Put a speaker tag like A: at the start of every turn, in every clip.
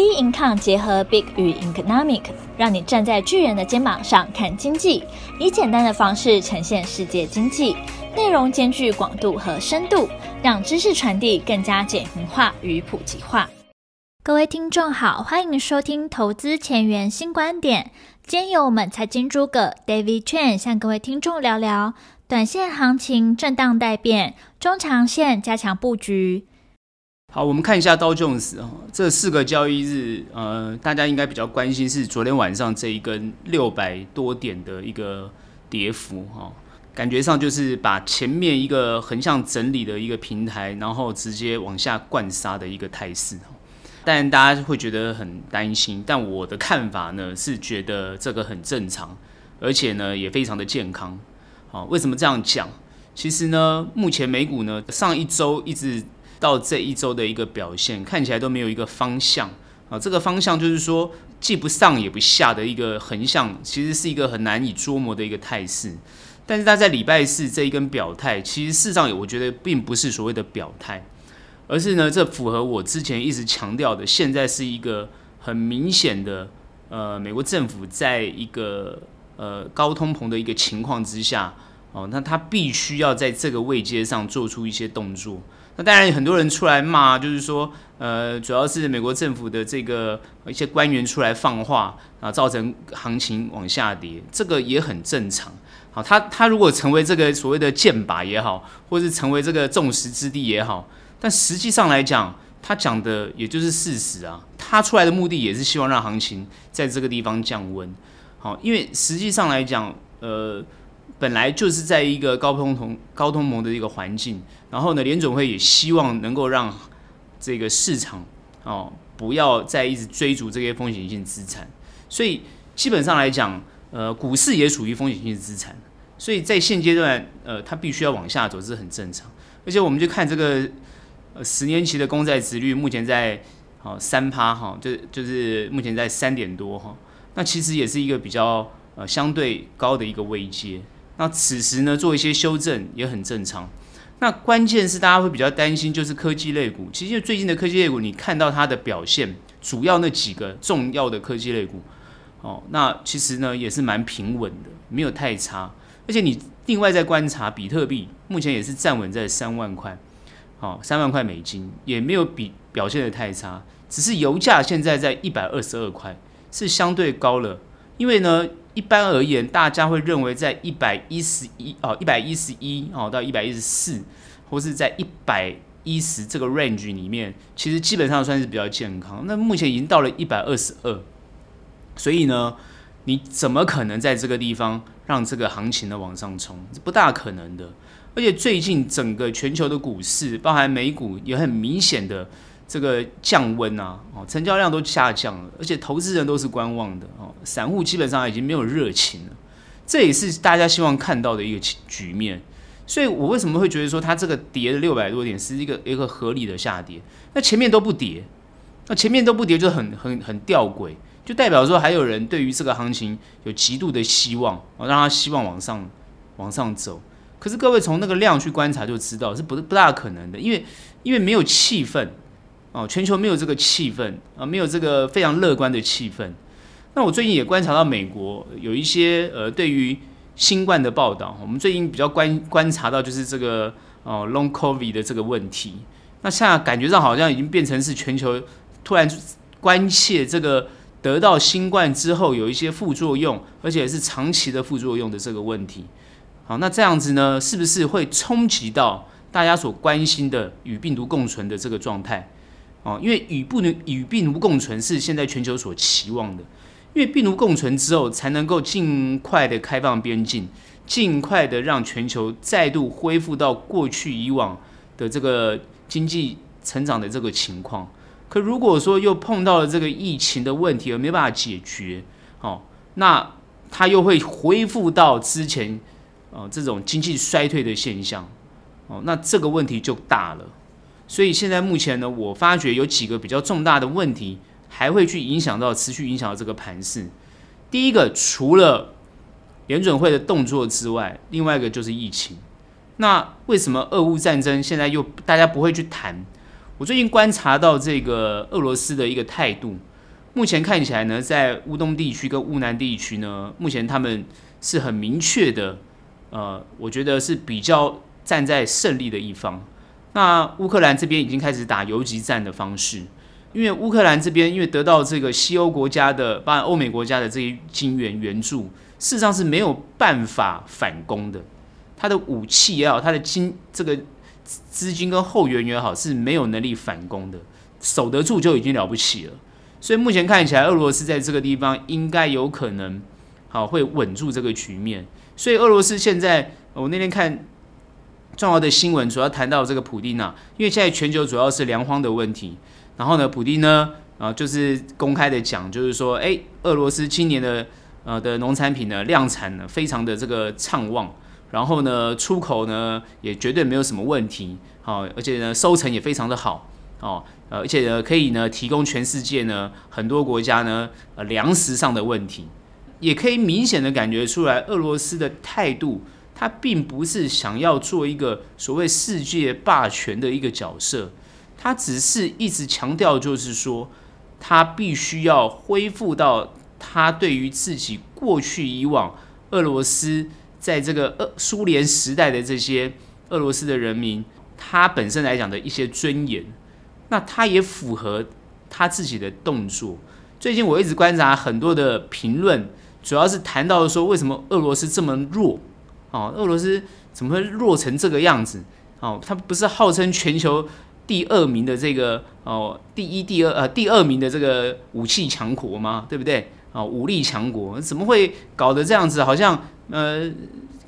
A: B Income 结合 Big 与 Economic，让你站在巨人的肩膀上看经济，以简单的方式呈现世界经济，内容兼具广度和深度，让知识传递更加简明化与普及化。各位听众好，欢迎收听投资前沿新观点。今天由我们财经诸葛 David Chen 向各位听众聊聊短线行情震荡待变，中长线加强布局。
B: 好，我们看一下道琼斯啊，这四个交易日，呃，大家应该比较关心是昨天晚上这一根六百多点的一个跌幅哈，感觉上就是把前面一个横向整理的一个平台，然后直接往下灌杀的一个态势。但大家会觉得很担心，但我的看法呢是觉得这个很正常，而且呢也非常的健康。好，为什么这样讲？其实呢，目前美股呢上一周一直。到这一周的一个表现，看起来都没有一个方向啊。这个方向就是说，既不上也不下的一个横向，其实是一个很难以捉摸的一个态势。但是他在礼拜四这一根表态，其实事实上我觉得并不是所谓的表态，而是呢，这符合我之前一直强调的，现在是一个很明显的，呃，美国政府在一个呃高通膨的一个情况之下，哦，那他必须要在这个位阶上做出一些动作。那当然，很多人出来骂，就是说，呃，主要是美国政府的这个一些官员出来放话啊，造成行情往下跌，这个也很正常。好，他他如果成为这个所谓的箭靶也好，或是成为这个众矢之的也好，但实际上来讲，他讲的也就是事实啊。他出来的目的也是希望让行情在这个地方降温。好，因为实际上来讲，呃。本来就是在一个高通同、高通膨的一个环境，然后呢，联准会也希望能够让这个市场哦不要再一直追逐这些风险性资产，所以基本上来讲，呃，股市也属于风险性资产，所以在现阶段，呃，它必须要往下走，这是很正常。而且我们就看这个呃十年期的公债殖率，目前在好三趴哈，就就是目前在三点多哈，那其实也是一个比较呃相对高的一个位阶。那此时呢，做一些修正也很正常。那关键是大家会比较担心，就是科技类股。其实最近的科技类股，你看到它的表现，主要那几个重要的科技类股，哦，那其实呢也是蛮平稳的，没有太差。而且你另外在观察比特币，目前也是站稳在三万块，哦，三万块美金，也没有比表现得太差。只是油价现在在一百二十二块，是相对高了，因为呢。一般而言，大家会认为在一百一十一哦，一百一十一哦到一百一十四，或是在一百一十这个 range 里面，其实基本上算是比较健康。那目前已经到了一百二十二，所以呢，你怎么可能在这个地方让这个行情呢往上冲？是不大可能的。而且最近整个全球的股市，包含美股，也很明显的。这个降温啊，哦，成交量都下降了，而且投资人都是观望的哦，散户基本上已经没有热情了，这也是大家希望看到的一个局面。所以我为什么会觉得说它这个跌了六百多点是一个一个合理的下跌？那前面都不跌，那前面都不跌就很很很吊诡，就代表说还有人对于这个行情有极度的希望，哦，让他希望往上往上走。可是各位从那个量去观察就知道是不不大可能的，因为因为没有气氛。哦，全球没有这个气氛啊，没有这个非常乐观的气氛。那我最近也观察到美国有一些呃，对于新冠的报道。我们最近比较观观察到就是这个哦，Long COVID 的这个问题。那现在感觉上好像已经变成是全球突然关切这个得到新冠之后有一些副作用，而且是长期的副作用的这个问题。好，那这样子呢，是不是会冲击到大家所关心的与病毒共存的这个状态？哦，因为与不能与病毒共存是现在全球所期望的，因为病毒共存之后，才能够尽快的开放边境，尽快的让全球再度恢复到过去以往的这个经济成长的这个情况。可如果说又碰到了这个疫情的问题而没办法解决，哦，那它又会恢复到之前哦这种经济衰退的现象，哦，那这个问题就大了。所以现在目前呢，我发觉有几个比较重大的问题，还会去影响到持续影响到这个盘势。第一个，除了联准会的动作之外，另外一个就是疫情。那为什么俄乌战争现在又大家不会去谈？我最近观察到这个俄罗斯的一个态度，目前看起来呢，在乌东地区跟乌南地区呢，目前他们是很明确的，呃，我觉得是比较站在胜利的一方。那乌克兰这边已经开始打游击战的方式，因为乌克兰这边因为得到这个西欧国家的，包含欧美国家的这些金援援助，事实上是没有办法反攻的，他的武器也好，他的金这个。资金跟后援也好，是没有能力反攻的，守得住就已经了不起了。所以目前看起来，俄罗斯在这个地方应该有可能好会稳住这个局面。所以俄罗斯现在，我那天看重要的新闻，主要谈到这个普丁啊，因为现在全球主要是粮荒的问题。然后呢，普丁呢啊，就是公开的讲，就是说，哎，俄罗斯今年的呃的农产品呢量产呢非常的这个畅旺。然后呢，出口呢也绝对没有什么问题，好，而且呢收成也非常的好，哦，呃，而且呢可以呢提供全世界呢很多国家呢呃粮食上的问题，也可以明显的感觉出来，俄罗斯的态度，他并不是想要做一个所谓世界霸权的一个角色，他只是一直强调就是说，他必须要恢复到他对于自己过去以往俄罗斯。在这个俄苏联时代的这些俄罗斯的人民，他本身来讲的一些尊严，那他也符合他自己的动作。最近我一直观察很多的评论，主要是谈到说，为什么俄罗斯这么弱？哦，俄罗斯怎么会弱成这个样子？哦，他不是号称全球第二名的这个哦，第一、第二呃第二名的这个武器强国吗？对不对？哦，武力强国怎么会搞得这样子？好像。呃，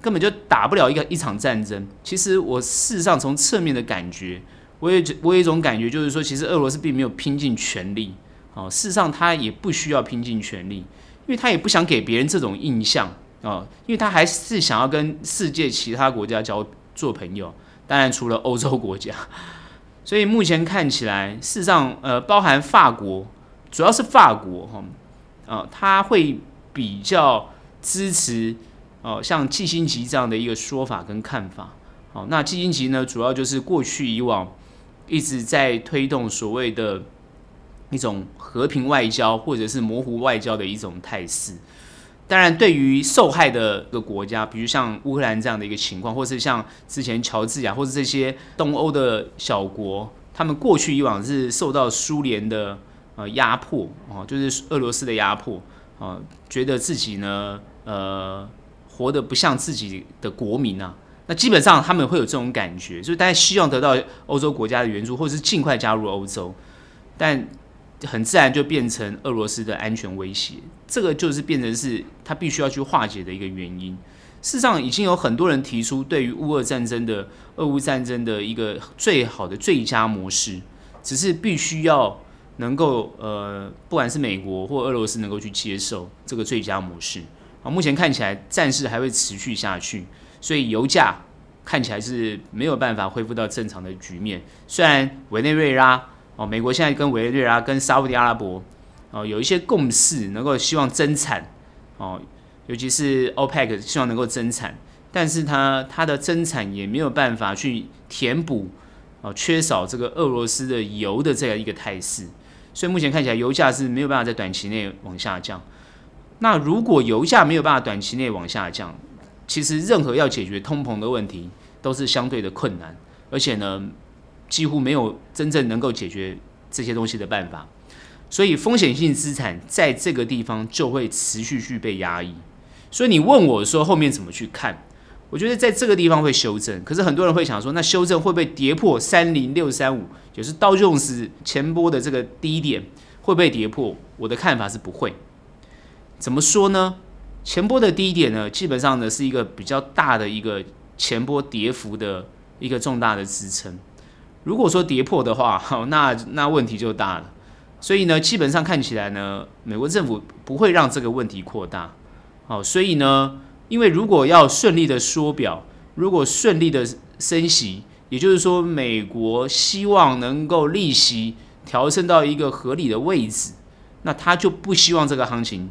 B: 根本就打不了一个一场战争。其实我事实上从侧面的感觉，我也我有一种感觉，就是说，其实俄罗斯并没有拼尽全力。哦，事实上他也不需要拼尽全力，因为他也不想给别人这种印象哦，因为他还是想要跟世界其他国家交做朋友。当然，除了欧洲国家。所以目前看起来，事实上，呃，包含法国，主要是法国哈，啊、他会比较支持。哦，像季辛吉这样的一个说法跟看法，好，那季辛吉呢，主要就是过去以往一直在推动所谓的一种和平外交或者是模糊外交的一种态势。当然，对于受害的个国家，比如像乌克兰这样的一个情况，或是像之前乔治亚或是这些东欧的小国，他们过去以往是受到苏联的呃压迫哦，就是俄罗斯的压迫哦，觉得自己呢呃。活得不像自己的国民啊，那基本上他们会有这种感觉，所以大家希望得到欧洲国家的援助，或是尽快加入欧洲，但很自然就变成俄罗斯的安全威胁，这个就是变成是他必须要去化解的一个原因。事实上，已经有很多人提出对于乌俄战争的俄乌战争的一个最好的最佳模式，只是必须要能够呃，不管是美国或俄罗斯能够去接受这个最佳模式。啊，目前看起来战事还会持续下去，所以油价看起来是没有办法恢复到正常的局面。虽然委内瑞拉哦，美国现在跟委内瑞拉跟沙乌地阿拉伯哦有一些共识，能够希望增产哦，尤其是 OPEC 希望能够增产，但是它它的增产也没有办法去填补哦缺少这个俄罗斯的油的这样一个态势，所以目前看起来油价是没有办法在短期内往下降。那如果油价没有办法短期内往下降，其实任何要解决通膨的问题都是相对的困难，而且呢，几乎没有真正能够解决这些东西的办法。所以风险性资产在这个地方就会持续去被压抑。所以你问我说后面怎么去看？我觉得在这个地方会修正，可是很多人会想说，那修正会不会跌破三零六三五，就是道琼斯前波的这个低点会不会跌破？我的看法是不会。怎么说呢？前波的低点呢，基本上呢是一个比较大的一个前波跌幅的一个重大的支撑。如果说跌破的话，好，那那问题就大了。所以呢，基本上看起来呢，美国政府不会让这个问题扩大。好，所以呢，因为如果要顺利的缩表，如果顺利的升息，也就是说，美国希望能够利息调升到一个合理的位置，那他就不希望这个行情。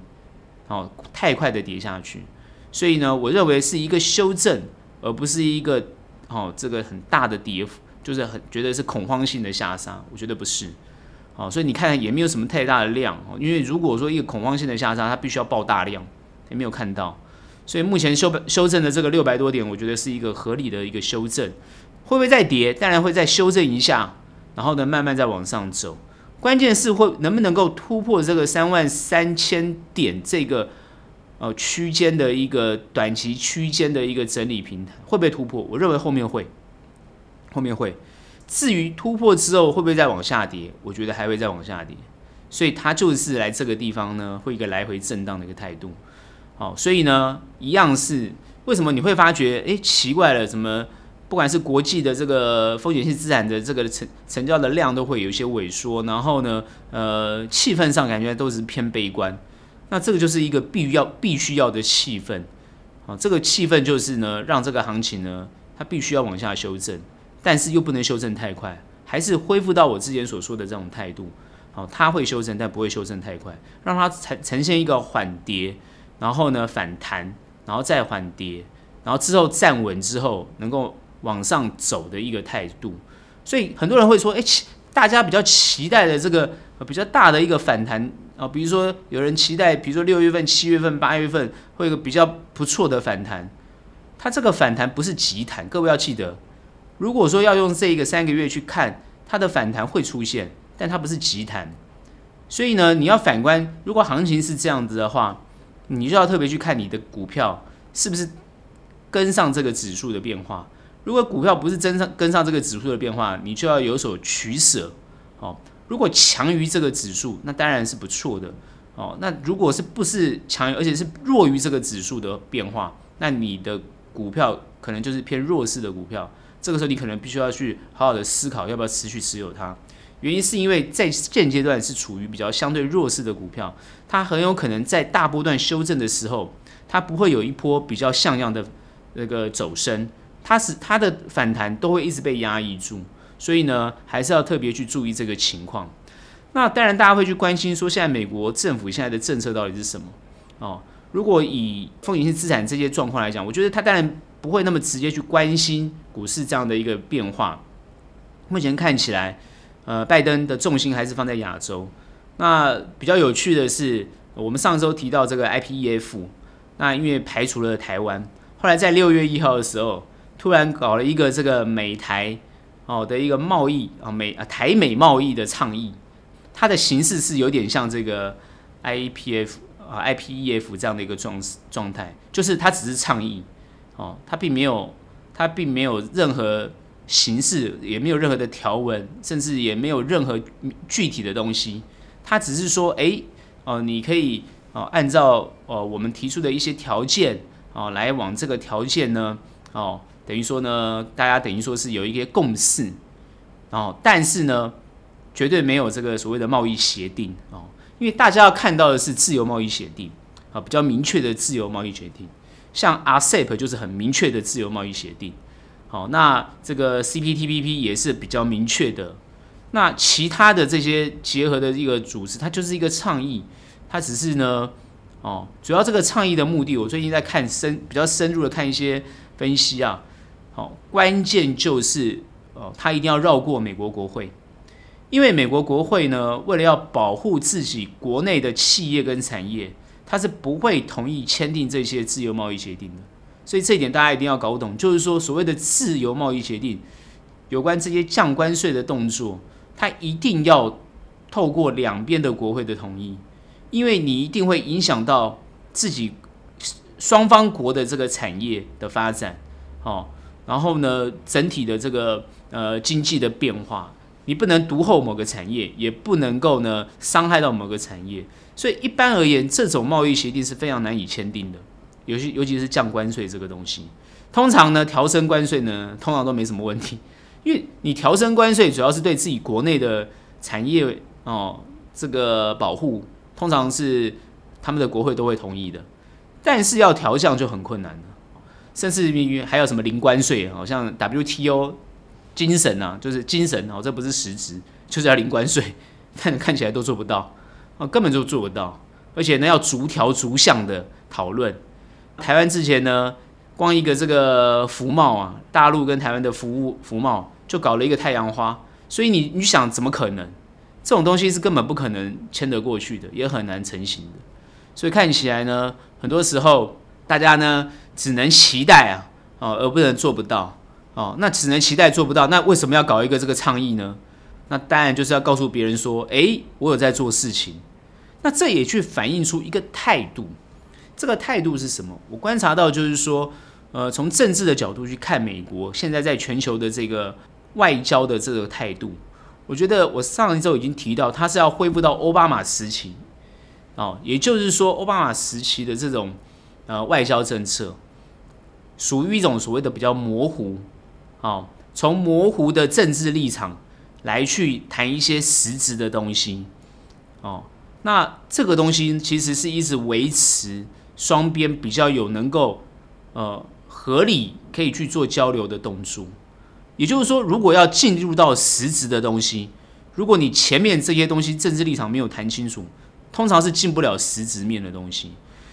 B: 哦，太快的跌下去，所以呢，我认为是一个修正，而不是一个哦这个很大的跌幅就是很觉得是恐慌性的下杀，我觉得不是。好，所以你看也没有什么太大的量，因为如果说一个恐慌性的下杀，它必须要爆大量，也没有看到。所以目前修修正的这个六百多点，我觉得是一个合理的一个修正。会不会再跌？当然会再修正一下，然后呢慢慢再往上走。关键是会能不能够突破这个三万三千点这个呃区间的一个短期区间的一个整理平台，会不会突破？我认为后面会，后面会。至于突破之后会不会再往下跌？我觉得还会再往下跌。所以它就是来这个地方呢，会一个来回震荡的一个态度。好，所以呢，一样是为什么你会发觉，哎，奇怪了，怎么？不管是国际的这个风险性资产的这个成成交的量都会有一些萎缩，然后呢，呃，气氛上感觉都是偏悲观，那这个就是一个必要必须要的气氛，啊，这个气氛就是呢，让这个行情呢，它必须要往下修正，但是又不能修正太快，还是恢复到我之前所说的这种态度，好，它会修正，但不会修正太快，让它呈呈现一个缓跌，然后呢反弹，然后再缓跌，然后之后站稳之后能够。往上走的一个态度，所以很多人会说：“哎，大家比较期待的这个比较大的一个反弹啊，比如说有人期待，比如说六月份、七月份、八月份会有个比较不错的反弹。它这个反弹不是急弹，各位要记得，如果说要用这一个三个月去看它的反弹会出现，但它不是急弹。所以呢，你要反观，如果行情是这样子的话，你就要特别去看你的股票是不是跟上这个指数的变化。”如果股票不是跟上跟上这个指数的变化，你就要有所取舍。哦，如果强于这个指数，那当然是不错的。哦，那如果是不是强于，而且是弱于这个指数的变化，那你的股票可能就是偏弱势的股票。这个时候你可能必须要去好好的思考要不要持续持有它。原因是因为在现阶段是处于比较相对弱势的股票，它很有可能在大波段修正的时候，它不会有一波比较像样的那个走升。它是它的反弹都会一直被压抑住，所以呢，还是要特别去注意这个情况。那当然，大家会去关心说，现在美国政府现在的政策到底是什么？哦，如果以风险性资产这些状况来讲，我觉得它当然不会那么直接去关心股市这样的一个变化。目前看起来，呃，拜登的重心还是放在亚洲。那比较有趣的是，我们上周提到这个 IPEF，那因为排除了台湾，后来在六月一号的时候。突然搞了一个这个美台哦的一个贸易啊美啊台美贸易的倡议，它的形式是有点像这个 IPF 啊 IPEF 这样的一个状状态，就是它只是倡议哦，它并没有它并没有任何形式，也没有任何的条文，甚至也没有任何具体的东西，它只是说哎哦你可以哦按照哦我们提出的一些条件哦来往这个条件呢哦。等于说呢，大家等于说是有一些共识，哦，但是呢，绝对没有这个所谓的贸易协定哦，因为大家要看到的是自由贸易协定啊，比较明确的自由贸易协定，像 RCEP 就是很明确的自由贸易协定，好，那这个 CPTPP 也是比较明确的，那其他的这些结合的一个组织，它就是一个倡议，它只是呢，哦，主要这个倡议的目的，我最近在看深比较深入的看一些分析啊。好，关键就是哦，他一定要绕过美国国会，因为美国国会呢，为了要保护自己国内的企业跟产业，他是不会同意签订这些自由贸易协定的。所以这一点大家一定要搞懂，就是说所谓的自由贸易协定，有关这些降关税的动作，它一定要透过两边的国会的同意，因为你一定会影响到自己双方国的这个产业的发展，哦。然后呢，整体的这个呃经济的变化，你不能独厚某个产业，也不能够呢伤害到某个产业。所以一般而言，这种贸易协定是非常难以签订的，尤其尤其是降关税这个东西。通常呢，调升关税呢，通常都没什么问题，因为你调升关税主要是对自己国内的产业哦这个保护，通常是他们的国会都会同意的。但是要调降就很困难了。甚至于还有什么零关税，好像 WTO 精神啊，就是精神哦，这不是实质，就是要零关税，但看起来都做不到，根本就做不到，而且呢，要逐条逐项的讨论。台湾之前呢，光一个这个服贸啊，大陆跟台湾的服务服贸就搞了一个太阳花，所以你你想怎么可能？这种东西是根本不可能牵得过去的，也很难成型的。所以看起来呢，很多时候大家呢只能期待啊，哦，而不能做不到哦。那只能期待做不到，那为什么要搞一个这个倡议呢？那当然就是要告诉别人说，诶，我有在做事情。那这也去反映出一个态度，这个态度是什么？我观察到就是说，呃，从政治的角度去看美国现在在全球的这个外交的这个态度，我觉得我上一周已经提到，它是要恢复到奥巴马时期。哦，也就是说，奥巴马时期的这种呃外交政策，属于一种所谓的比较模糊，哦，从模糊的政治立场来去谈一些实质的东西，哦，那这个东西其实是一直维持双边比较有能够呃合理可以去做交流的动作。也就是说，如果要进入到实质的东西，如果你前面这些东西政治立场没有谈清楚。通常是进不了实质面的东西，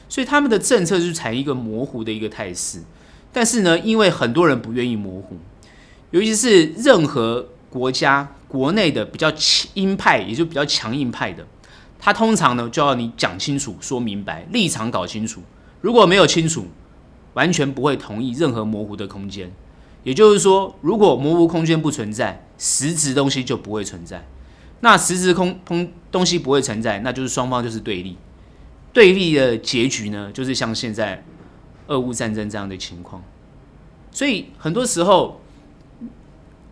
B: 所以他们的政策是采一个模糊的一个态势。但是呢，因为很多人不愿意模糊，尤其是任何国家国内的比较鹰派，也就比较强硬派的，他通常呢就要你讲清楚、说明白、立场搞清楚。如果没有清楚，完全不会同意任何模糊的空间。也就是说，如果模糊空间不存在，实质东西就不会存在。那实质空空东西不会存在，那就是双方就是对立，对立的结局呢，就是像现在俄乌战争这样的情况。所以很多时候，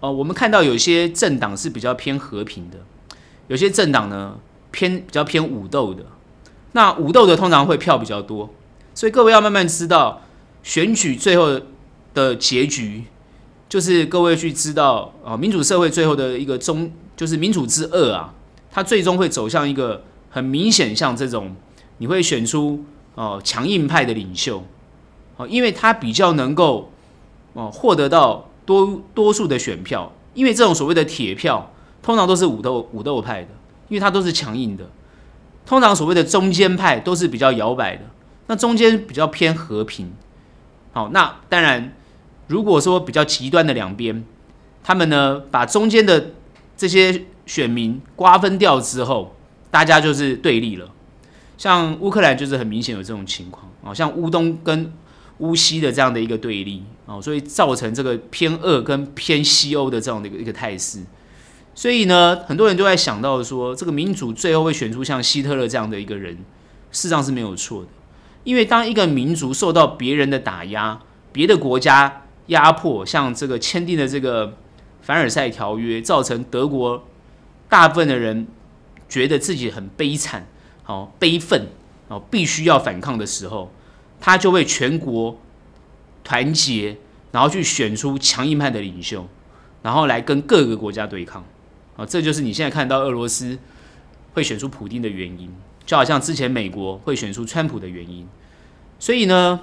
B: 哦，我们看到有些政党是比较偏和平的，有些政党呢偏比较偏武斗的。那武斗的通常会票比较多，所以各位要慢慢知道选举最后的结局，就是各位去知道啊，民主社会最后的一个终。就是民主之恶啊，它最终会走向一个很明显，像这种你会选出哦强硬派的领袖哦，因为他比较能够哦获得到多多数的选票，因为这种所谓的铁票通常都是武斗武斗派的，因为它都是强硬的。通常所谓的中间派都是比较摇摆的，那中间比较偏和平。好，那当然如果说比较极端的两边，他们呢把中间的。这些选民瓜分掉之后，大家就是对立了。像乌克兰就是很明显有这种情况啊，像乌东跟乌西的这样的一个对立啊，所以造成这个偏俄跟偏西欧的这样的一个一个态势。所以呢，很多人都在想到说，这个民主最后会选出像希特勒这样的一个人，事实上是没有错的。因为当一个民族受到别人的打压，别的国家压迫，像这个签订的这个。凡尔赛条约造成德国大部分的人觉得自己很悲惨，好悲愤，哦，必须要反抗的时候，他就会全国团结，然后去选出强硬派的领袖，然后来跟各个国家对抗，啊，这就是你现在看到俄罗斯会选出普丁的原因，就好像之前美国会选出川普的原因，所以呢，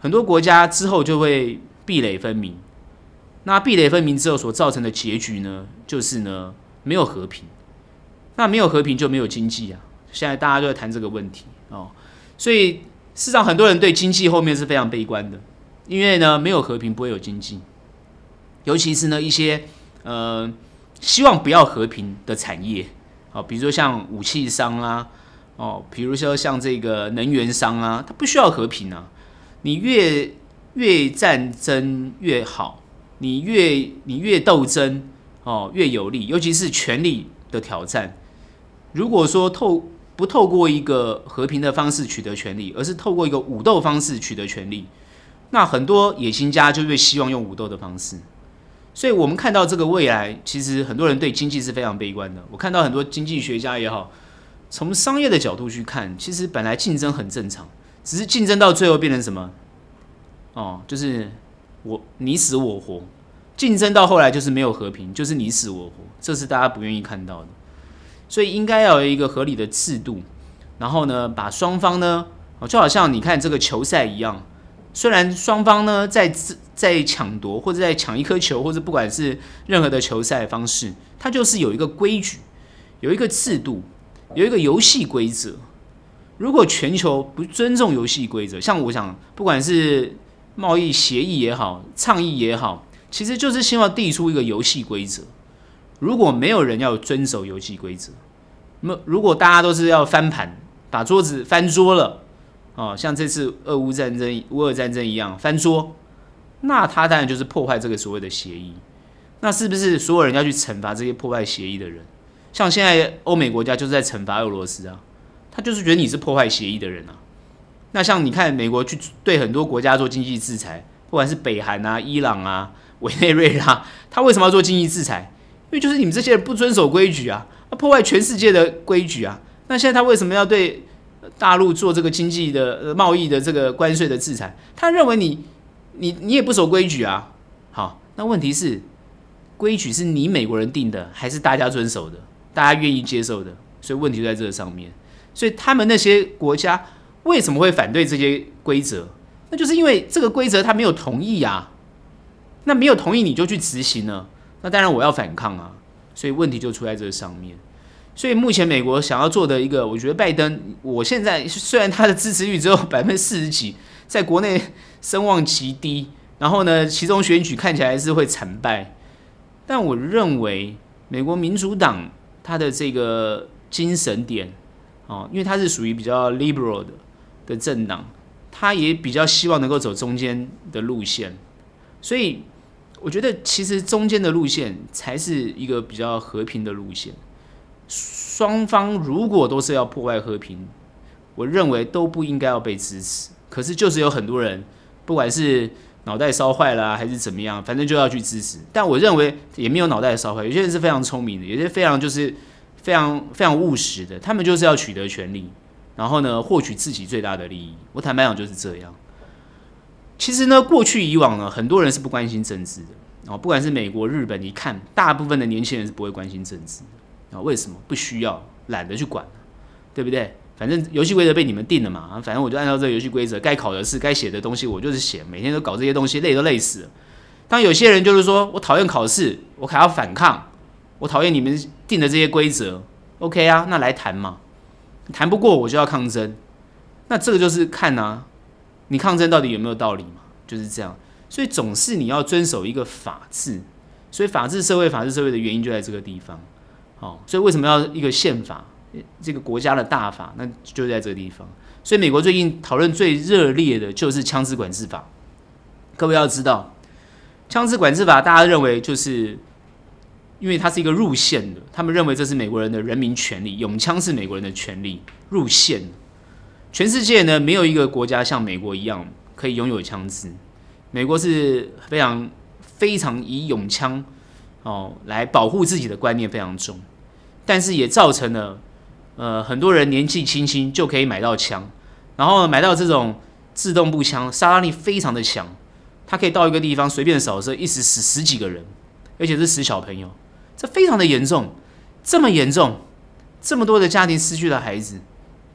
B: 很多国家之后就会壁垒分明。那壁垒分明之后所造成的结局呢，就是呢没有和平。那没有和平就没有经济啊。现在大家都在谈这个问题哦，所以事实上很多人对经济后面是非常悲观的，因为呢没有和平不会有经济，尤其是呢一些呃希望不要和平的产业啊，比如说像武器商啊，哦，比如说像这个能源商啊，它不需要和平啊，你越越战争越好。你越你越斗争哦，越有利，尤其是权力的挑战。如果说透不透过一个和平的方式取得权力，而是透过一个武斗方式取得权力，那很多野心家就会希望用武斗的方式。所以，我们看到这个未来，其实很多人对经济是非常悲观的。我看到很多经济学家也好，从商业的角度去看，其实本来竞争很正常，只是竞争到最后变成什么？哦，就是。我你死我活，竞争到后来就是没有和平，就是你死我活，这是大家不愿意看到的。所以应该要有一个合理的制度，然后呢，把双方呢，就好像你看这个球赛一样，虽然双方呢在在抢夺或者在抢一颗球，或者不管是任何的球赛方式，它就是有一个规矩，有一个制度，有一个游戏规则。如果全球不尊重游戏规则，像我想，不管是贸易协议也好，倡议也好，其实就是希望递出一个游戏规则。如果没有人要遵守游戏规则，那如果大家都是要翻盘，把桌子翻桌了，哦，像这次俄乌战争、乌俄战争一样翻桌，那他当然就是破坏这个所谓的协议。那是不是所有人要去惩罚这些破坏协议的人？像现在欧美国家就是在惩罚俄罗斯啊，他就是觉得你是破坏协议的人啊。那像你看美国去对很多国家做经济制裁，不管是北韩啊、伊朗啊、委内瑞拉，他为什么要做经济制裁？因为就是你们这些人不遵守规矩啊，破坏全世界的规矩啊。那现在他为什么要对大陆做这个经济的贸易的这个关税的制裁？他认为你你你也不守规矩啊。好，那问题是规矩是你美国人定的，还是大家遵守的，大家愿意接受的？所以问题就在这上面。所以他们那些国家为什么会反对这些规则？那就是因为这个规则他没有同意啊。那没有同意你就去执行了。那当然我要反抗啊，所以问题就出在这上面。所以目前美国想要做的一个，我觉得拜登，我现在虽然他的支持率只有 百分之四十几，在国内声望极低，然后呢，其中选举看起来是会惨败，但我认为美国民主党他的这个精神点，哦，因为他是属于比较 liberal 的的政党，他也比较希望能够走中间的路线，所以。我觉得其实中间的路线才是一个比较和平的路线。双方如果都是要破坏和平，我认为都不应该要被支持。可是就是有很多人，不管是脑袋烧坏了还是怎么样，反正就要去支持。但我认为也没有脑袋烧坏，有些人是非常聪明的，有些非常就是非常非常务实的，他们就是要取得权力，然后呢，获取自己最大的利益。我坦白讲就是这样。其实呢，过去以往呢，很多人是不关心政治的啊，不管是美国、日本，你看大部分的年轻人是不会关心政治的啊。为什么？不需要，懒得去管，对不对？反正游戏规则被你们定了嘛，反正我就按照这个游戏规则，该考的试、该写的东西，我就是写，每天都搞这些东西，累都累死了。当有些人就是说我讨厌考试，我还要反抗，我讨厌你们定的这些规则，OK 啊，那来谈嘛，谈不过我就要抗争，那这个就是看啊。你抗争到底有没有道理嘛？就是这样，所以总是你要遵守一个法治，所以法治社会、法治社会的原因就在这个地方。好，所以为什么要一个宪法？这个国家的大法，那就在这个地方。所以美国最近讨论最热烈的就是枪支管制法。各位要知道，枪支管制法大家认为就是因为它是一个入宪的，他们认为这是美国人的人民权利，拥枪是美国人的权利，入宪。全世界呢，没有一个国家像美国一样可以拥有枪支。美国是非常非常以拥枪哦来保护自己的观念非常重，但是也造成了呃很多人年纪轻轻就可以买到枪，然后买到这种自动步枪，杀伤力非常的强，它可以到一个地方随便扫射，一时死十几个人，而且是死小朋友，这非常的严重，这么严重，这么多的家庭失去了孩子，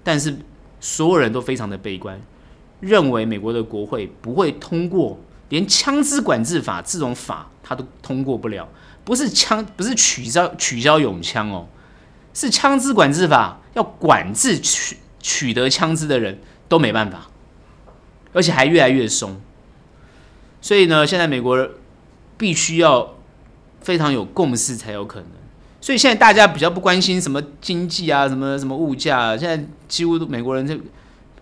B: 但是。所有人都非常的悲观，认为美国的国会不会通过连枪支管制法这种法，它都通过不了。不是枪，不是取消取消永枪哦，是枪支管制法要管制取取得枪支的人都没办法，而且还越来越松。所以呢，现在美国必须要非常有共识才有可能。所以现在大家比较不关心什么经济啊，什么什么物价啊，现在几乎都美国人就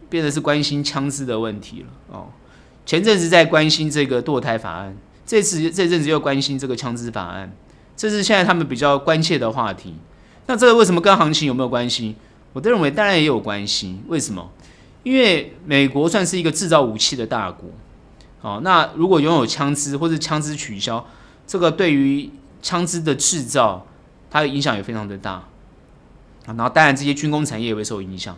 B: 变得是关心枪支的问题了哦。前阵子在关心这个堕胎法案，这次这阵子又关心这个枪支法案，这是现在他们比较关切的话题。那这个为什么跟行情有没有关系？我都认为当然也有关系。为什么？因为美国算是一个制造武器的大国，哦，那如果拥有枪支或者枪支取消，这个对于枪支的制造。它的影响也非常的大，然后当然这些军工产业也会受影响。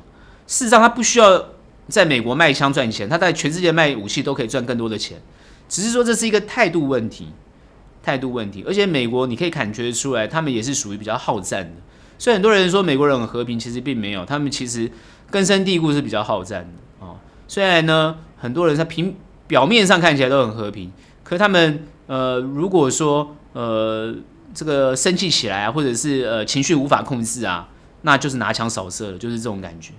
B: 事实上，它不需要在美国卖枪赚钱，它在全世界卖武器都可以赚更多的钱。只是说这是一个态度问题，态度问题。而且美国你可以感觉出来，他们也是属于比较好战的。所以很多人说美国人很和平，其实并没有，他们其实根深蒂固是比较好战的哦。虽然呢，很多人在平表面上看起来都很和平，可他们呃，如果说呃。这个生气起来啊，或者是呃情绪无法控制啊，那就是拿枪扫射了，就是这种感觉。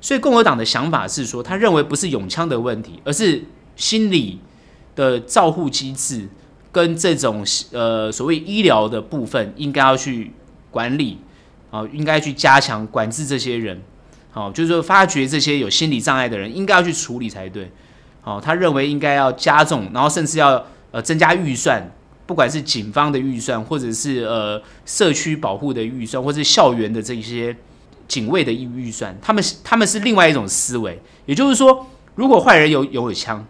B: 所以共和党的想法是说，他认为不是拥枪的问题，而是心理的照护机制跟这种呃所谓医疗的部分，应该要去管理啊，应该去加强管制这些人，好，就是说发觉这些有心理障碍的人，应该要去处理才对。好，他认为应该要加重，然后甚至要呃增加预算，不管是警方的预算，或者是呃社区保护的预算，或是校园的这些警卫的预预算，他们他们是另外一种思维，也就是说，如果坏人有有枪，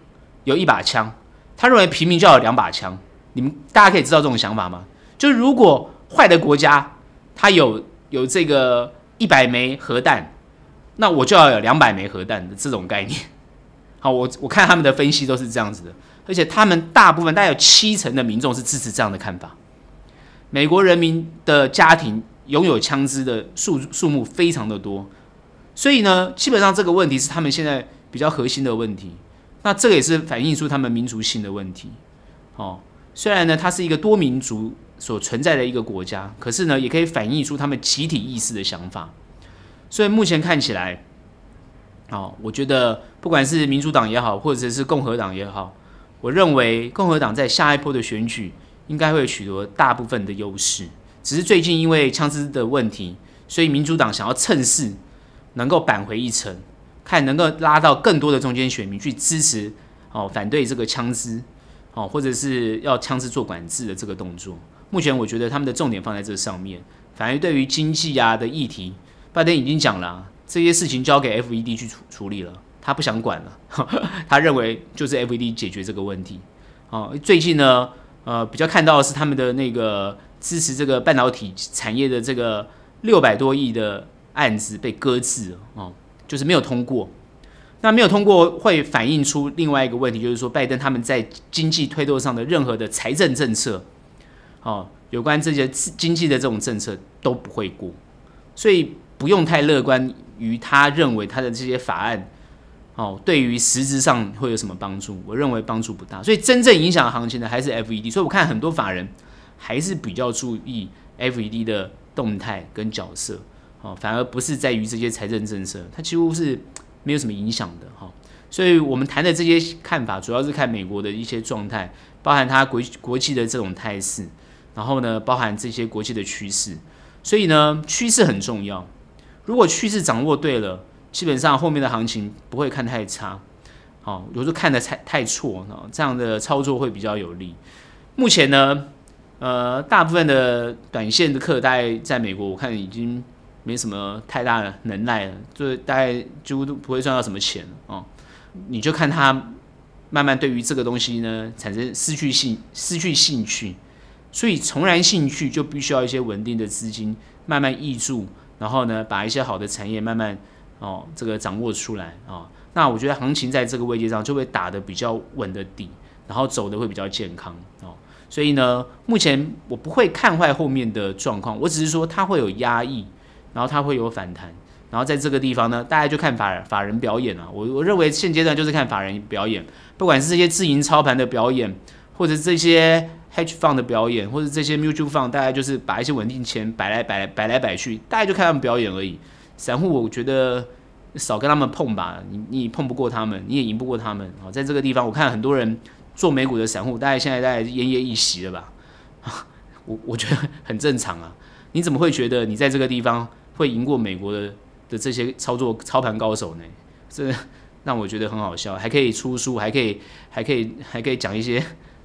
B: 有一把枪，他认为平民就要有两把枪。你们大家可以知道这种想法吗？就如果坏的国家他有有这个一百枚核弹，那我就要有两百枚核弹的这种概念。好，我我看他们的分析都是这样子的，而且他们大部分大概有七成的民众是支持这样的看法。美国人民的家庭拥有枪支的数数目非常的多，所以呢，基本上这个问题是他们现在比较核心的问题。那这个也是反映出他们民族性的问题。哦。虽然呢，它是一个多民族所存在的一个国家，可是呢，也可以反映出他们集体意识的想法。所以目前看起来，哦，我觉得不管是民主党也好，或者是共和党也好，我认为共和党在下一波的选举应该会取得大部分的优势。只是最近因为枪支的问题，所以民主党想要趁势能够扳回一城，看能够拉到更多的中间选民去支持哦，反对这个枪支。哦，或者是要枪支做管制的这个动作，目前我觉得他们的重点放在这上面。反而对于经济啊的议题，拜登已经讲了啊，这些事情交给 FED 去处处理了，他不想管了。他认为就是 FED 解决这个问题。哦，最近呢，呃，比较看到的是他们的那个支持这个半导体产业的这个六百多亿的案子被搁置了，哦，就是没有通过。那没有通过，会反映出另外一个问题，就是说拜登他们在经济推动上的任何的财政政策，哦，有关这些经济的这种政策都不会过，所以不用太乐观于他认为他的这些法案，哦，对于实质上会有什么帮助？我认为帮助不大。所以真正影响行情的还是 FED，所以我看很多法人还是比较注意 FED 的动态跟角色，哦，反而不是在于这些财政政策，它几乎是。没有什么影响的哈，所以我们谈的这些看法，主要是看美国的一些状态，包含它国国际的这种态势，然后呢，包含这些国际的趋势，所以呢，趋势很重要。如果趋势掌握对了，基本上后面的行情不会看太差，好，有时候看的太太错，这样的操作会比较有利。目前呢，呃，大部分的短线的客大概在美国，我看已经。没什么太大的能耐了，就大概几乎都不会赚到什么钱哦。你就看他慢慢对于这个东西呢产生失去兴失去兴趣，所以重燃兴趣就必须要一些稳定的资金慢慢挹注，然后呢把一些好的产业慢慢哦这个掌握出来啊、那我觉得行情在这个位置上就会打得比较稳的底，然后走得会比较健康哦。所以呢，目前我不会看坏后面的状况，我只是说它会有压抑。然后它会有反弹，然后在这个地方呢，大家就看法法人表演啊。我我认为现阶段就是看法人表演，不管是这些自营操盘的表演，或者这些 hedge fund 的表演，或者这些 mutual fund，大概就是把一些稳定钱摆来摆来摆来摆去，大概就看他们表演而已。散户我觉得少跟他们碰吧，你你碰不过他们，你也赢不过他们。好，在这个地方，我看很多人做美股的散户，大概现在大概奄奄一息了吧？我我觉得很正常啊。你怎么会觉得你在这个地方？会赢过美国的的这些操作操盘高手呢？这 让我觉得很好笑，还可以出书，还可以还可以还可以讲一些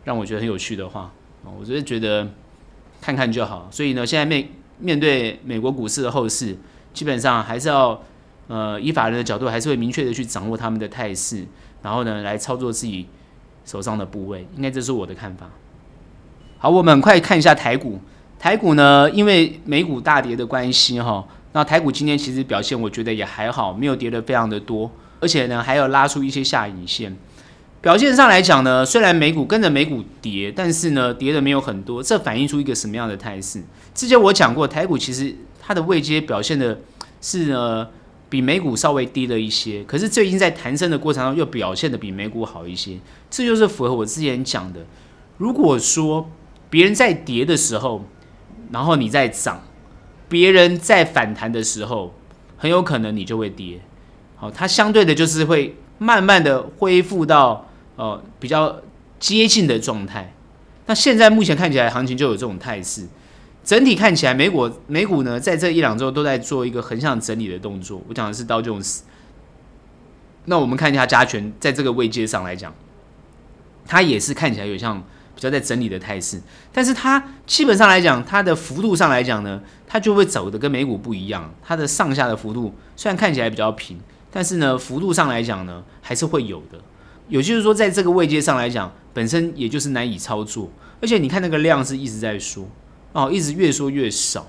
B: 让我觉得很有趣的话。我就是觉得看看就好。所以呢，现在面面对美国股市的后市，基本上还是要呃以法人的角度，还是会明确的去掌握他们的态势，然后呢来操作自己手上的部位。应该这是我的看法。好，我们很快看一下台股。台股呢，因为美股大跌的关系，哈。那台股今天其实表现，我觉得也还好，没有跌得非常的多，而且呢，还有拉出一些下影线。表现上来讲呢，虽然美股跟着美股跌，但是呢，跌的没有很多，这反映出一个什么样的态势？之前我讲过，台股其实它的位阶表现的是呢，比美股稍微低了一些，可是最近在弹升的过程中又表现的比美股好一些，这就是符合我之前讲的。如果说别人在跌的时候，然后你在涨。别人在反弹的时候，很有可能你就会跌。好，它相对的就是会慢慢的恢复到呃比较接近的状态。那现在目前看起来行情就有这种态势，整体看起来美股美股呢，在这一两周都在做一个横向整理的动作。我讲的是道琼斯。那我们看一下加权，在这个位阶上来讲，它也是看起来有像比较在整理的态势，但是它基本上来讲，它的幅度上来讲呢，它就会走的跟美股不一样。它的上下的幅度虽然看起来比较平，但是呢，幅度上来讲呢，还是会有的。也就是说，在这个位阶上来讲，本身也就是难以操作，而且你看那个量是一直在缩哦，一直越缩越少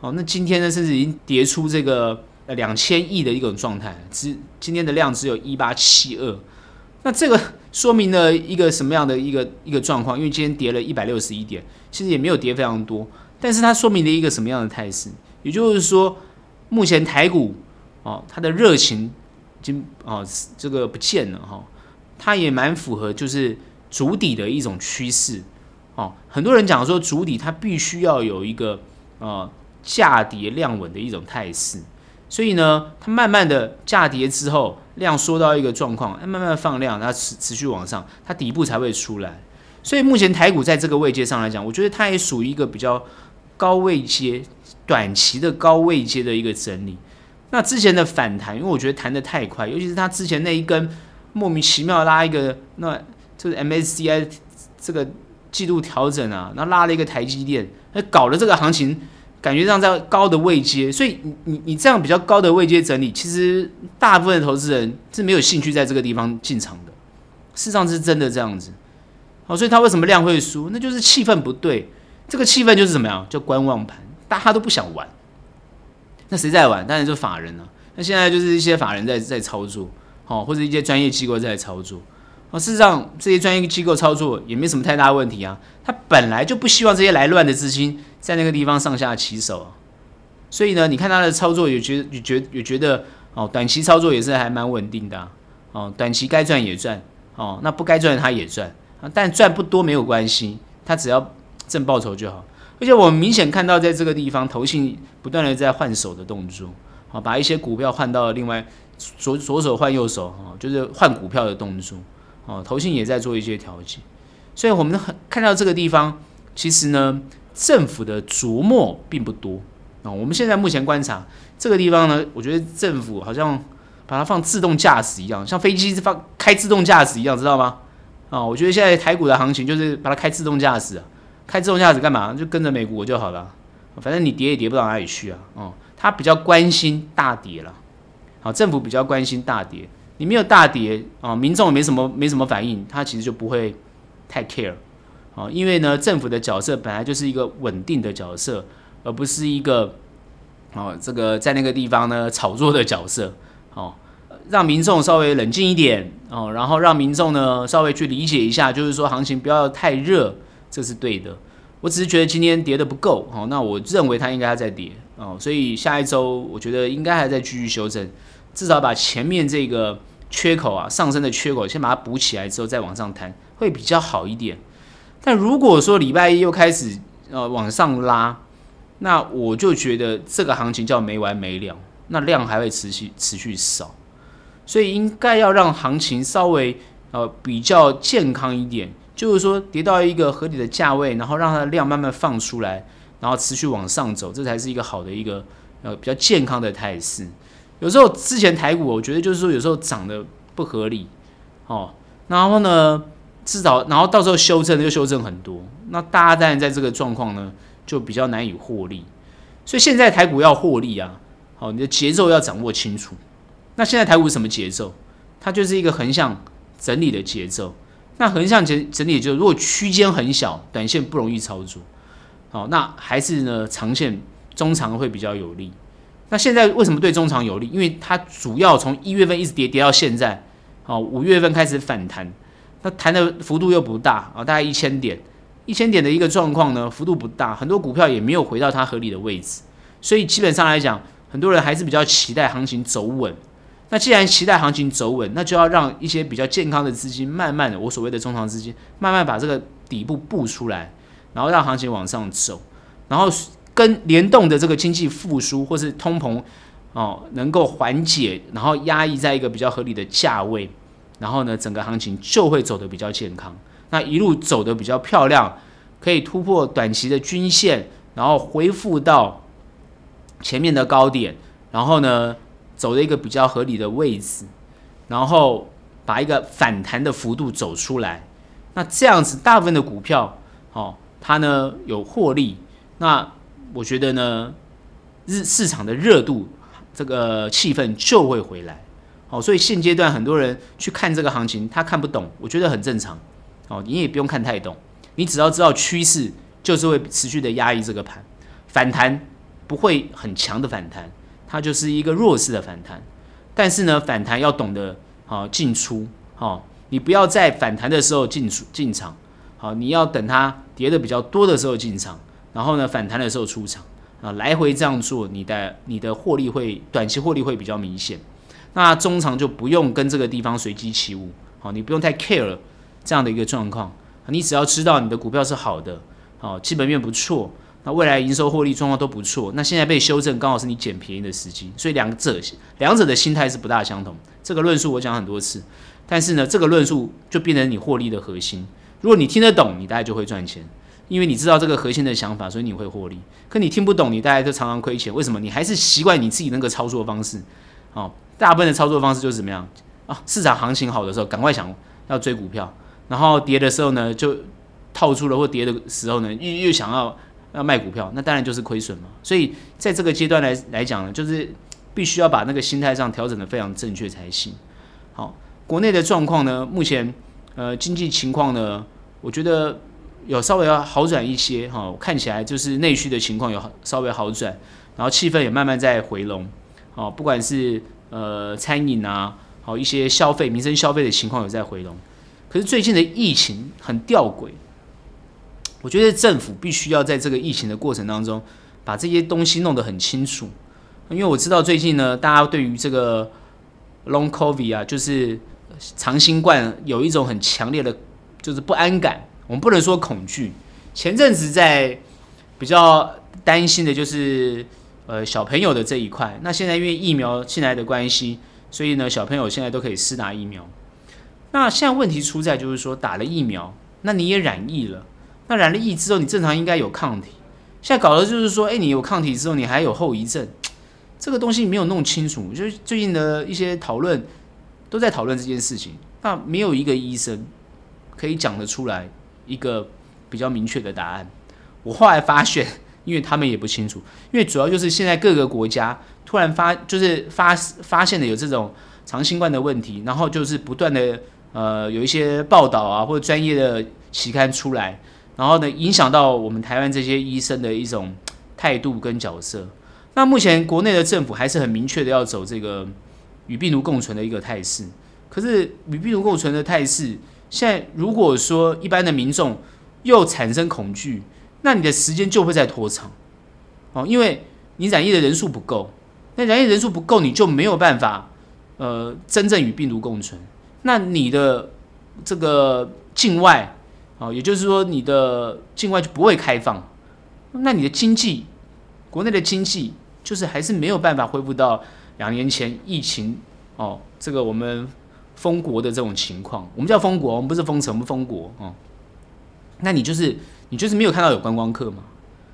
B: 哦。那今天呢，甚至已经跌出这个呃。两千亿的一种状态，只今天的量只有一八七二，那这个说明了一个什么样的一个一个状况？因为今天跌了一百六十一点，其实也没有跌非常多，但是它说明了一个什么样的态势？也就是说，目前台股哦，它的热情已经哦这个不见了哈，它也蛮符合就是主底的一种趋势哦。很多人讲说主底它必须要有一个呃价跌量稳的一种态势。所以呢，它慢慢的价跌之后，量缩到一个状况，它慢慢放量，它持持续往上，它底部才会出来。所以目前台股在这个位阶上来讲，我觉得它也属于一个比较高位阶、短期的高位阶的一个整理。那之前的反弹，因为我觉得弹得太快，尤其是它之前那一根莫名其妙拉一个，那就是 MSCI 这个季度调整啊，然后拉了一个台积电，那搞了这个行情。感觉上在高的位阶，所以你你你这样比较高的位阶整理，其实大部分的投资人是没有兴趣在这个地方进场的。事实上是真的这样子，好，所以他为什么量会输？那就是气氛不对。这个气氛就是怎么样？叫观望盘，大家都不想玩。那谁在玩？当然就法人了。那现在就是一些法人在在操作，哦，或者一些专业机构在操作。哦，事实上这些专业机构操作也没什么太大问题啊。他本来就不希望这些来乱的资金在那个地方上下其手。所以呢，你看他的操作也觉也觉也觉得哦，短期操作也是还蛮稳定的。哦，短期该赚也赚哦，那不该赚他也赚啊，但赚不多没有关系，他只要挣报酬就好。而且我们明显看到在这个地方，投信不断的在换手的动作，好，把一些股票换到另外左左手换右手，啊，就是换股票的动作。哦，投信也在做一些调节，所以我们很看到这个地方，其实呢，政府的琢磨并不多啊。我们现在目前观察这个地方呢，我觉得政府好像把它放自动驾驶一样，像飞机放开自动驾驶一样，知道吗？啊，我觉得现在台股的行情就是把它开自动驾驶啊，开自动驾驶干嘛？就跟着美股就好了，反正你跌也跌不到哪里去啊。哦，他比较关心大跌了，好，政府比较关心大跌。你没有大跌啊，民众也没什么没什么反应，他其实就不会太 care 啊，因为呢，政府的角色本来就是一个稳定的角色，而不是一个哦这个在那个地方呢炒作的角色哦，让民众稍微冷静一点哦，然后让民众呢稍微去理解一下，就是说行情不要太热，这是对的。我只是觉得今天跌的不够哦，那我认为它应该在跌哦，所以下一周我觉得应该还在继续修正，至少把前面这个。缺口啊，上升的缺口，先把它补起来之后再往上弹，会比较好一点。但如果说礼拜一又开始呃往上拉，那我就觉得这个行情叫没完没了，那量还会持续持续少，所以应该要让行情稍微呃比较健康一点，就是说跌到一个合理的价位，然后让它的量慢慢放出来，然后持续往上走，这才是一个好的一个呃比较健康的态势。有时候之前台股，我觉得就是说有时候涨得不合理，哦，然后呢，至少然后到时候修正又修正很多，那大家当然在这个状况呢就比较难以获利，所以现在台股要获利啊，好，你的节奏要掌握清楚。那现在台股什么节奏？它就是一个横向整理的节奏。那横向整整理就如果区间很小，短线不容易操作，好，那还是呢长线中长会比较有利。那现在为什么对中长有利？因为它主要从一月份一直跌跌到现在，哦，五月份开始反弹，那弹的幅度又不大啊，大概一千点，一千点的一个状况呢，幅度不大，很多股票也没有回到它合理的位置，所以基本上来讲，很多人还是比较期待行情走稳。那既然期待行情走稳，那就要让一些比较健康的资金，慢慢的，我所谓的中长资金，慢慢把这个底部布出来，然后让行情往上走，然后。跟联动的这个经济复苏或是通膨哦，能够缓解，然后压抑在一个比较合理的价位，然后呢，整个行情就会走得比较健康。那一路走得比较漂亮，可以突破短期的均线，然后恢复到前面的高点，然后呢，走了一个比较合理的位置，然后把一个反弹的幅度走出来。那这样子，大部分的股票，哦，它呢有获利。那我觉得呢，日市场的热度，这个气氛就会回来。哦，所以现阶段很多人去看这个行情，他看不懂，我觉得很正常。哦，你也不用看太懂，你只要知道趋势就是会持续的压抑这个盘，反弹不会很强的反弹，它就是一个弱势的反弹。但是呢，反弹要懂得好进出，好，你不要在反弹的时候进出进场，好，你要等它跌的比较多的时候进场，然后呢，反弹的时候出场啊，来回这样做，你的你的获利会短期获利会比较明显。那中长就不用跟这个地方随机起舞，好，你不用太 care 这样的一个状况，你只要知道你的股票是好的，好，基本面不错，那未来营收获利状况都不错，那现在被修正刚好是你捡便宜的时机，所以两者两者的心态是不大相同。这个论述我讲很多次，但是呢，这个论述就变成你获利的核心。如果你听得懂，你大概就会赚钱，因为你知道这个核心的想法，所以你会获利。可你听不懂，你大概就常常亏钱。为什么？你还是习惯你自己那个操作方式，好。大部分的操作方式就是怎么样啊？市场行情好的时候，赶快想要追股票，然后跌的时候呢，就套出了；或跌的时候呢，又又想要要卖股票，那当然就是亏损嘛。所以在这个阶段来来讲呢，就是必须要把那个心态上调整得非常正确才行。好，国内的状况呢，目前呃经济情况呢，我觉得有稍微要好转一些哈，看起来就是内需的情况有稍微好转，然后气氛也慢慢在回笼。哦，不管是呃，餐饮啊，好一些消费、民生消费的情况有在回笼，可是最近的疫情很吊诡，我觉得政府必须要在这个疫情的过程当中，把这些东西弄得很清楚，因为我知道最近呢，大家对于这个 Long COVID 啊，就是长新冠，有一种很强烈的，就是不安感。我们不能说恐惧，前阵子在比较担心的就是。呃，小朋友的这一块，那现在因为疫苗进来的关系，所以呢，小朋友现在都可以施打疫苗。那现在问题出在就是说，打了疫苗，那你也染疫了，那染了疫之后，你正常应该有抗体。现在搞的就是说，哎，你有抗体之后，你还有后遗症，这个东西没有弄清楚。就是最近的一些讨论都在讨论这件事情，那没有一个医生可以讲得出来一个比较明确的答案。我后来发现。因为他们也不清楚，因为主要就是现在各个国家突然发，就是发发现了有这种长新冠的问题，然后就是不断的呃有一些报道啊或者专业的期刊出来，然后呢影响到我们台湾这些医生的一种态度跟角色。那目前国内的政府还是很明确的要走这个与病毒共存的一个态势，可是与病毒共存的态势，现在如果说一般的民众又产生恐惧。那你的时间就会在拖长，哦，因为你染疫的人数不够，那染疫人数不够，你就没有办法，呃，真正与病毒共存。那你的这个境外，哦，也就是说你的境外就不会开放，那你的经济，国内的经济就是还是没有办法恢复到两年前疫情，哦，这个我们封国的这种情况。我们叫封国，我们不是封城，我们封国，哦，那你就是。你就是没有看到有观光客吗？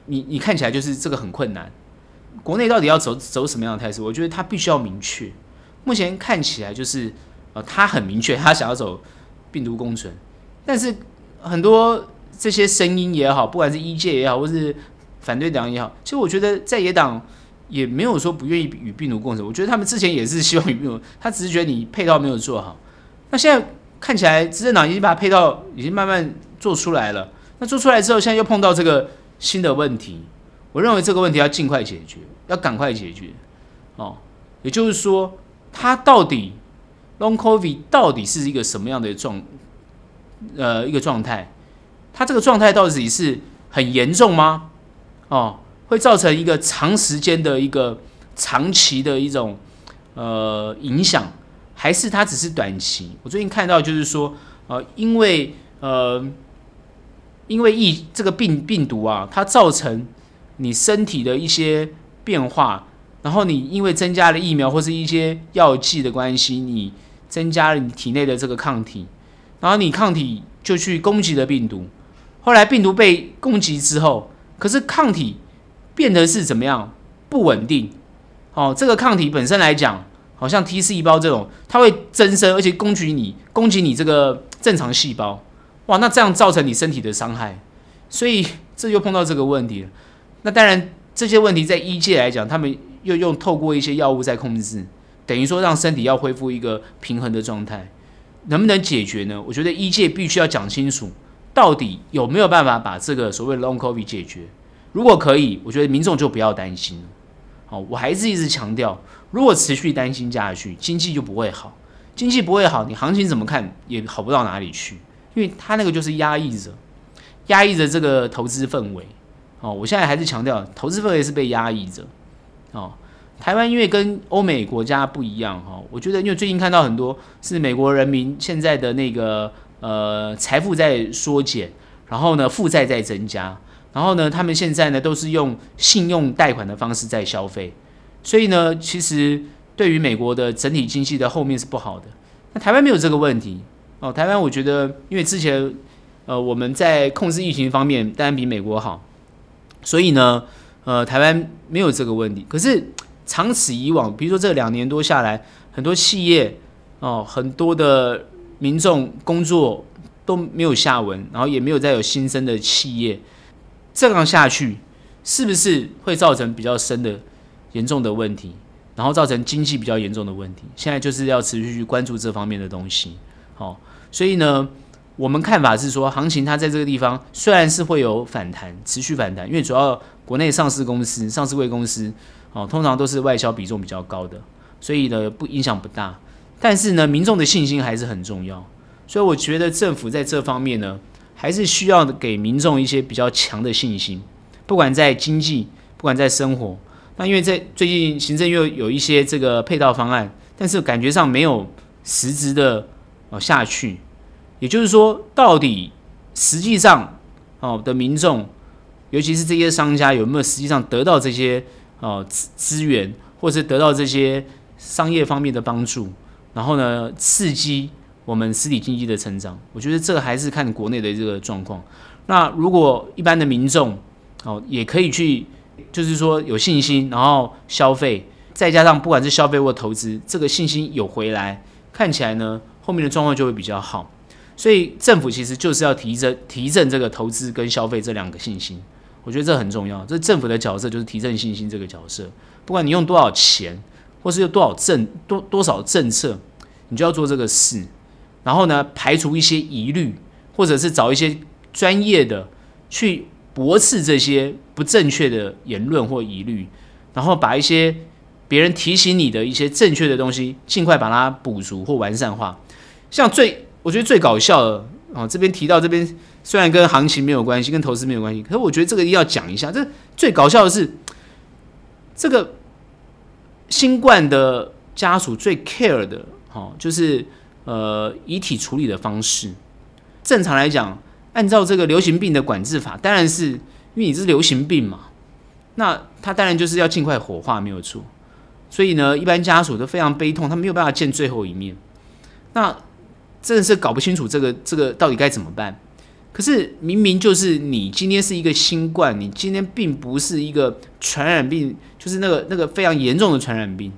B: 你你看起来就是这个很困难。国内到底要走走什么样的态势？我觉得他必须要明确。目前看起来就是呃，他很明确，他想要走病毒共存。但是很多这些声音也好，不管是医界也好，或是反对党也好，其实我觉得在野党也没有说不愿意与病毒共存。我觉得他们之前也是希望与病毒，他只是觉得你配套没有做好。那现在看起来执政党已经把配套已经慢慢做出来了。那做出来之后，现在又碰到这个新的问题，我认为这个问题要尽快解决，要赶快解决，哦，也就是说，它到底 Long COVID 到底是一个什么样的状，呃，一个状态？他这个状态到底是很严重吗？哦，会造成一个长时间的一个长期的一种呃影响，还是它只是短期？我最近看到就是说，呃，因为呃。因为疫这个病病毒啊，它造成你身体的一些变化，然后你因为增加了疫苗或是一些药剂的关系，你增加了你体内的这个抗体，然后你抗体就去攻击了病毒，后来病毒被攻击之后，可是抗体变得是怎么样？不稳定。哦，这个抗体本身来讲，好像 T 细胞这种，它会增生，而且攻击你，攻击你这个正常细胞。哇，那这样造成你身体的伤害，所以这就碰到这个问题了。那当然，这些问题在医界来讲，他们又用透过一些药物在控制，等于说让身体要恢复一个平衡的状态，能不能解决呢？我觉得医界必须要讲清楚，到底有没有办法把这个所谓的 Long COVID 解决。如果可以，我觉得民众就不要担心了。好，我还是一直强调，如果持续担心下去，经济就不会好，经济不会好，你行情怎么看也好不到哪里去，因为它那个就是压抑着，压抑着这个投资氛围。哦，我现在还是强调，投资氛围是被压抑着。哦，台湾因为跟欧美国家不一样，哈，我觉得因为最近看到很多是美国人民现在的那个呃财富在缩减，然后呢负债在增加。然后呢，他们现在呢都是用信用贷款的方式在消费，所以呢，其实对于美国的整体经济的后面是不好的。那台湾没有这个问题哦。台湾我觉得，因为之前呃我们在控制疫情方面当然比美国好，所以呢，呃台湾没有这个问题。可是长此以往，比如说这两年多下来，很多企业哦，很多的民众工作都没有下文，然后也没有再有新生的企业。这样下去，是不是会造成比较深的、严重的问题？然后造成经济比较严重的问题？现在就是要持续去关注这方面的东西。好，所以呢，我们看法是说，行情它在这个地方虽然是会有反弹，持续反弹，因为主要国内上市公司、上市贵公司，哦，通常都是外销比重比较高的，所以呢，不影响不大。但是呢，民众的信心还是很重要。所以我觉得政府在这方面呢。还是需要给民众一些比较强的信心，不管在经济，不管在生活。那因为在最近行政又有一些这个配套方案，但是感觉上没有实质的哦下去。也就是说，到底实际上哦的民众，尤其是这些商家有没有实际上得到这些哦资资源，或是得到这些商业方面的帮助，然后呢刺激。我们实体经济的成长，我觉得这个还是看国内的这个状况。那如果一般的民众哦，也可以去，就是说有信心，然后消费，再加上不管是消费或投资，这个信心有回来，看起来呢，后面的状况就会比较好。所以政府其实就是要提振提振这个投资跟消费这两个信心，我觉得这很重要。这政府的角色就是提振信心这个角色，不管你用多少钱，或是有多少政多多少政策，你就要做这个事。然后呢，排除一些疑虑，或者是找一些专业的去驳斥这些不正确的言论或疑虑，然后把一些别人提醒你的一些正确的东西，尽快把它补足或完善化。像最我觉得最搞笑的啊，这边提到这边虽然跟行情没有关系，跟投资没有关系，可是我觉得这个一定要讲一下。这最搞笑的是，这个新冠的家属最 care 的，哈，就是。呃，遗体处理的方式，正常来讲，按照这个流行病的管制法，当然是因为你是流行病嘛，那他当然就是要尽快火化，没有错。所以呢，一般家属都非常悲痛，他没有办法见最后一面。那真的是搞不清楚这个这个到底该怎么办。可是明明就是你今天是一个新冠，你今天并不是一个传染病，就是那个那个非常严重的传染病，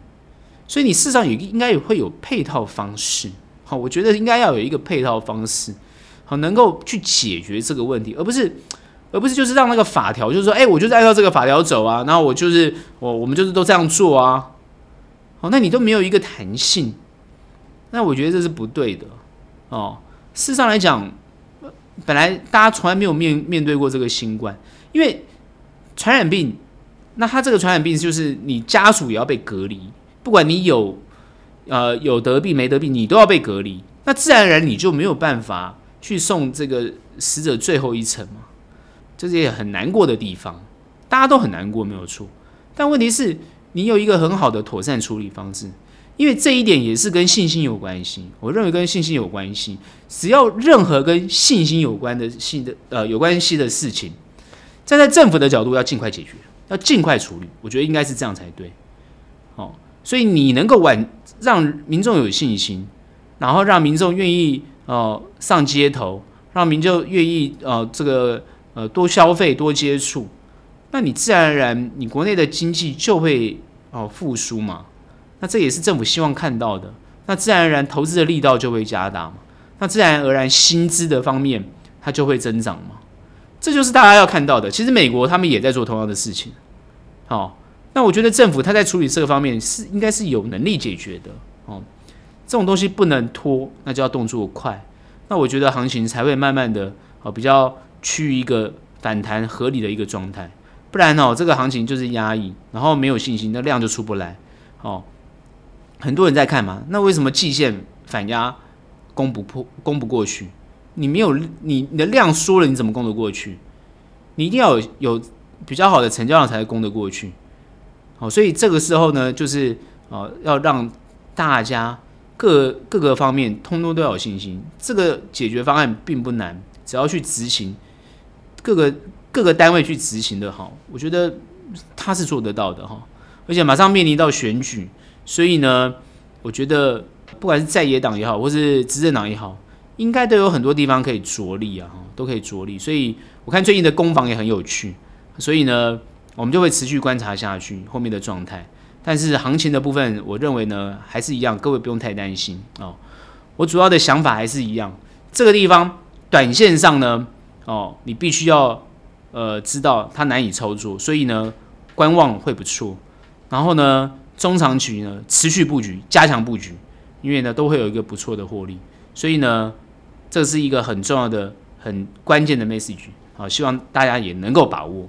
B: 所以你事实上也应该也会有配套方式。好，我觉得应该要有一个配套方式，好，能够去解决这个问题，而不是，而不是就是让那个法条，就是说，哎，我就是按照这个法条走啊，然后我就是我我们就是都这样做啊，好，那你都没有一个弹性，那我觉得这是不对的哦。事实上来讲，本来大家从来没有面面对过这个新冠，因为传染病，那他这个传染病就是你家属也要被隔离，不管你有。呃，有得病没得病，你都要被隔离，那自然而然你就没有办法去送这个死者最后一程嘛，这是也很难过的地方，大家都很难过，没有错。但问题是，你有一个很好的妥善处理方式，因为这一点也是跟信心有关系。我认为跟信心有关系，只要任何跟信心有关的信的呃有关系的事情，站在政府的角度要尽快解决，要尽快处理，我觉得应该是这样才对。哦，所以你能够晚。让民众有信心，然后让民众愿意哦上街头，让民众愿意呃这个呃多消费多接触，那你自然而然你国内的经济就会哦复苏嘛。那这也是政府希望看到的。那自然而然投资的力道就会加大嘛。那自然而然薪资的方面它就会增长嘛。这就是大家要看到的。其实美国他们也在做同样的事情。好、那我觉得政府他在处理这个方面是应该是有能力解决的。哦，这种东西不能拖，那就要动作快。那我觉得行情才会慢慢的哦比较趋于一个反弹合理的一个状态。不然哦，这个行情就是压抑，然后没有信心，那量就出不来。哦。很多人在看嘛，那为什么季线反压攻不破、攻不过去？你没有你你的量缩了，你怎么攻得过去？你一定要有有比较好的成交量才会攻得过去。好，所以这个时候呢，就是啊，要让大家各各个方面通通都要有信心。这个解决方案并不难，只要去执行，各个各个单位去执行的好，我觉得他是做得到的哈。而且马上面临到选举。所以呢，我觉得不管是在野党也好，或是执政党也好，应该都有很多地方可以着力啊，都可以着力。所以我看最近的攻防也很有趣，所以呢，我们就会持续观察下去后面的状态。但是行情的部分，我认为呢，还是一样，各位不用太担心哦。我主要的想法还是一样，这个地方短线上呢，哦，你必须要呃知道它难以操作，所以呢，观望会不错。然后呢，中长期呢，持续布局，加强布局，因为呢都会有一个不错的获利，所以呢，这是一个很重要的、很关键的 message，好，希望大家也能够把握，